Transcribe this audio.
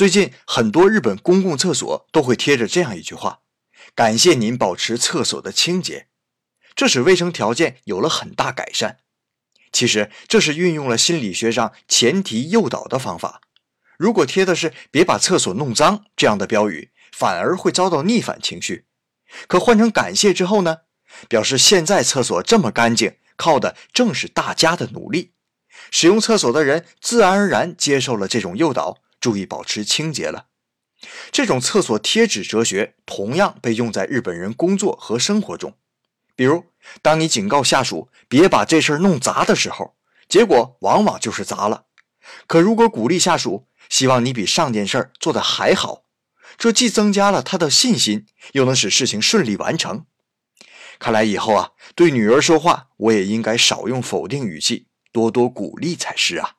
最近很多日本公共厕所都会贴着这样一句话：“感谢您保持厕所的清洁。”这使卫生条件有了很大改善。其实这是运用了心理学上前提诱导的方法。如果贴的是“别把厕所弄脏”这样的标语，反而会遭到逆反情绪。可换成感谢之后呢？表示现在厕所这么干净，靠的正是大家的努力。使用厕所的人自然而然接受了这种诱导，注意保持清洁了。这种厕所贴纸哲学同样被用在日本人工作和生活中。比如，当你警告下属别把这事儿弄砸的时候，结果往往就是砸了。可如果鼓励下属，希望你比上件事儿做的还好，这既增加了他的信心，又能使事情顺利完成。看来以后啊，对女儿说话，我也应该少用否定语气，多多鼓励才是啊。